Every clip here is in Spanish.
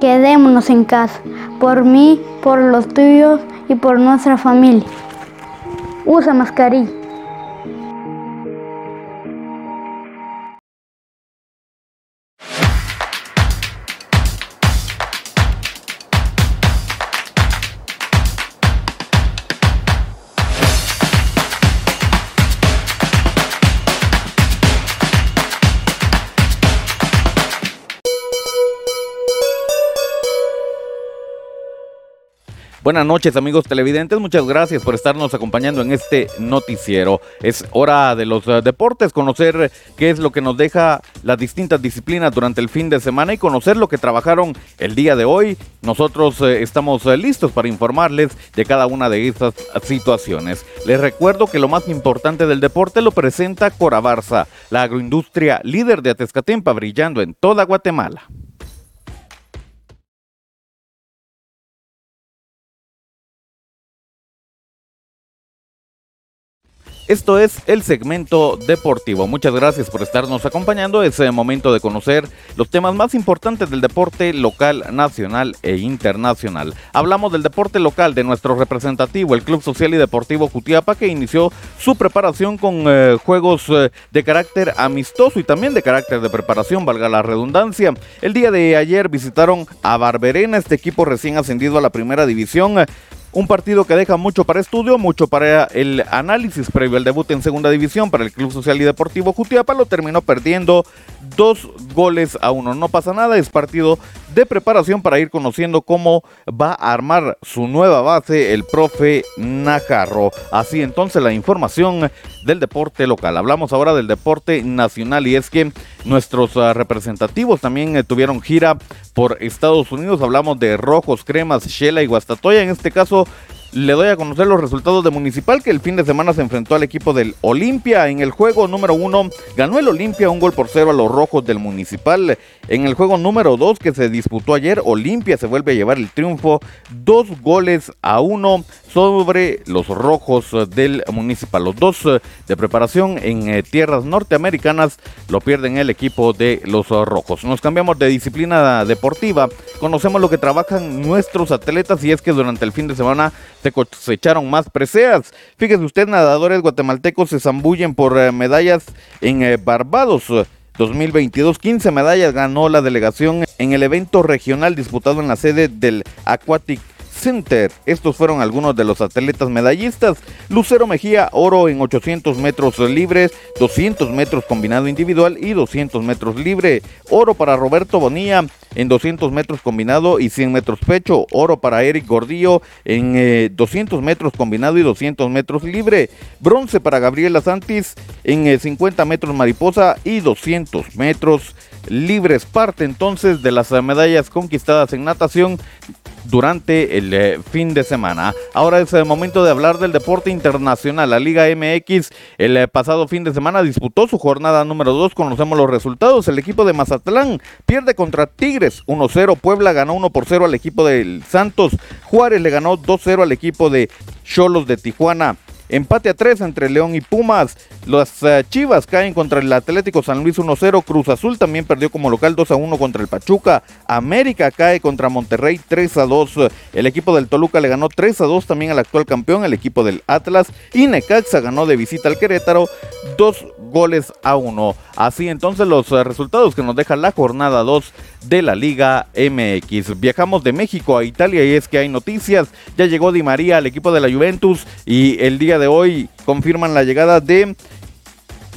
Quedémonos en casa, por mí, por los tuyos y por nuestra familia. Usa mascarilla. Buenas noches amigos televidentes, muchas gracias por estarnos acompañando en este noticiero. Es hora de los uh, deportes, conocer qué es lo que nos deja las distintas disciplinas durante el fin de semana y conocer lo que trabajaron el día de hoy. Nosotros uh, estamos uh, listos para informarles de cada una de estas situaciones. Les recuerdo que lo más importante del deporte lo presenta Cora Barza, la agroindustria líder de Atezcatempa brillando en toda Guatemala. Esto es el segmento deportivo. Muchas gracias por estarnos acompañando. Es el momento de conocer los temas más importantes del deporte local, nacional e internacional. Hablamos del deporte local de nuestro representativo, el Club Social y Deportivo Jutiapa, que inició su preparación con eh, juegos eh, de carácter amistoso y también de carácter de preparación, valga la redundancia. El día de ayer visitaron a Barberena, este equipo recién ascendido a la primera división. Un partido que deja mucho para estudio, mucho para el análisis previo al debut en segunda división para el Club Social y Deportivo Jutiapa. Lo terminó perdiendo dos goles a uno. No pasa nada, es partido de preparación para ir conociendo cómo va a armar su nueva base el profe Najarro. Así entonces la información del deporte local. Hablamos ahora del deporte nacional y es que nuestros uh, representativos también eh, tuvieron gira por Estados Unidos. Hablamos de Rojos, Cremas, Shela y Guastatoya. En este caso le doy a conocer los resultados de Municipal que el fin de semana se enfrentó al equipo del Olimpia. En el juego número uno ganó el Olimpia un gol por cero a los rojos del Municipal. En el juego número dos que se disputó ayer, Olimpia se vuelve a llevar el triunfo dos goles a uno sobre los rojos del Municipal. Los dos eh, de preparación en eh, tierras norteamericanas lo pierden el equipo de los rojos. Nos cambiamos de disciplina deportiva. Conocemos lo que trabajan nuestros atletas y es que durante el fin de semana se cosecharon más preseas. Fíjese usted, nadadores guatemaltecos se zambullen por eh, medallas en eh, Barbados. 2022, 15 medallas ganó la delegación en el evento regional disputado en la sede del Aquatic Center. Estos fueron algunos de los atletas medallistas. Lucero Mejía, oro en 800 metros libres, 200 metros combinado individual y 200 metros libre. Oro para Roberto Bonilla en 200 metros combinado y 100 metros pecho. Oro para Eric Gordillo en 200 eh, metros combinado y 200 metros libre. Bronce para Gabriela Santis en 50 eh, metros mariposa y 200 metros libres. Parte entonces de las medallas conquistadas en natación durante el eh, fin de semana. Ahora es el momento de hablar del deporte internacional. La Liga MX el eh, pasado fin de semana disputó su jornada número 2. Conocemos los resultados. El equipo de Mazatlán pierde contra Tigres 1-0. Puebla ganó 1 por 0 al equipo del Santos. Juárez le ganó 2-0 al equipo de Cholos de Tijuana. Empate a 3 entre León y Pumas. Las eh, Chivas caen contra el Atlético San Luis 1-0. Cruz Azul también perdió como local 2-1 contra el Pachuca. América cae contra Monterrey 3-2. El equipo del Toluca le ganó 3-2 también al actual campeón, el equipo del Atlas. Y Necaxa ganó de visita al Querétaro 2 goles a 1. Así entonces los eh, resultados que nos deja la jornada 2 de la Liga MX. Viajamos de México a Italia y es que hay noticias. Ya llegó Di María al equipo de la Juventus y el día de hoy confirman la llegada de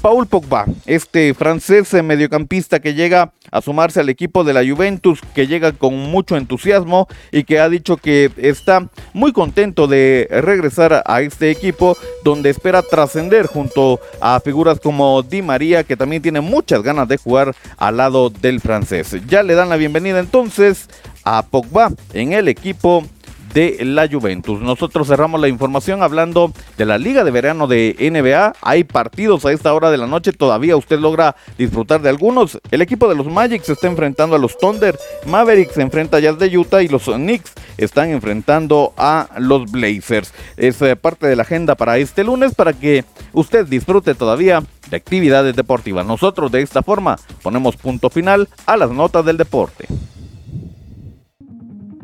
Paul Pogba, este francés mediocampista que llega a sumarse al equipo de la Juventus, que llega con mucho entusiasmo y que ha dicho que está muy contento de regresar a este equipo donde espera trascender junto a figuras como Di María, que también tiene muchas ganas de jugar al lado del francés. Ya le dan la bienvenida entonces a Pogba en el equipo de la Juventus. Nosotros cerramos la información hablando de la Liga de Verano de NBA. Hay partidos a esta hora de la noche, todavía usted logra disfrutar de algunos. El equipo de los Magic se está enfrentando a los Thunder, Mavericks se enfrenta a Jazz de Utah y los Knicks están enfrentando a los Blazers. Es eh, parte de la agenda para este lunes para que usted disfrute todavía de actividades deportivas. Nosotros de esta forma ponemos punto final a las notas del deporte.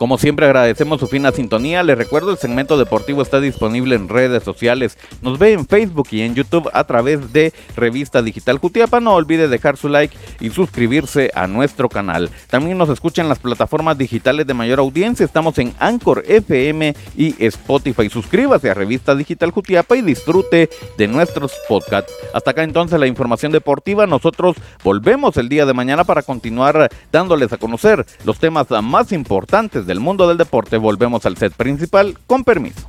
Como siempre agradecemos su fina sintonía, les recuerdo el segmento deportivo está disponible en redes sociales, nos ve en Facebook y en YouTube a través de Revista Digital Jutiapa, no olvide dejar su like y suscribirse a nuestro canal. También nos escuchan las plataformas digitales de mayor audiencia, estamos en Anchor FM y Spotify. Suscríbase a Revista Digital Jutiapa y disfrute de nuestros podcasts. Hasta acá entonces la información deportiva, nosotros volvemos el día de mañana para continuar dándoles a conocer los temas más importantes del mundo del deporte, volvemos al set principal con permiso.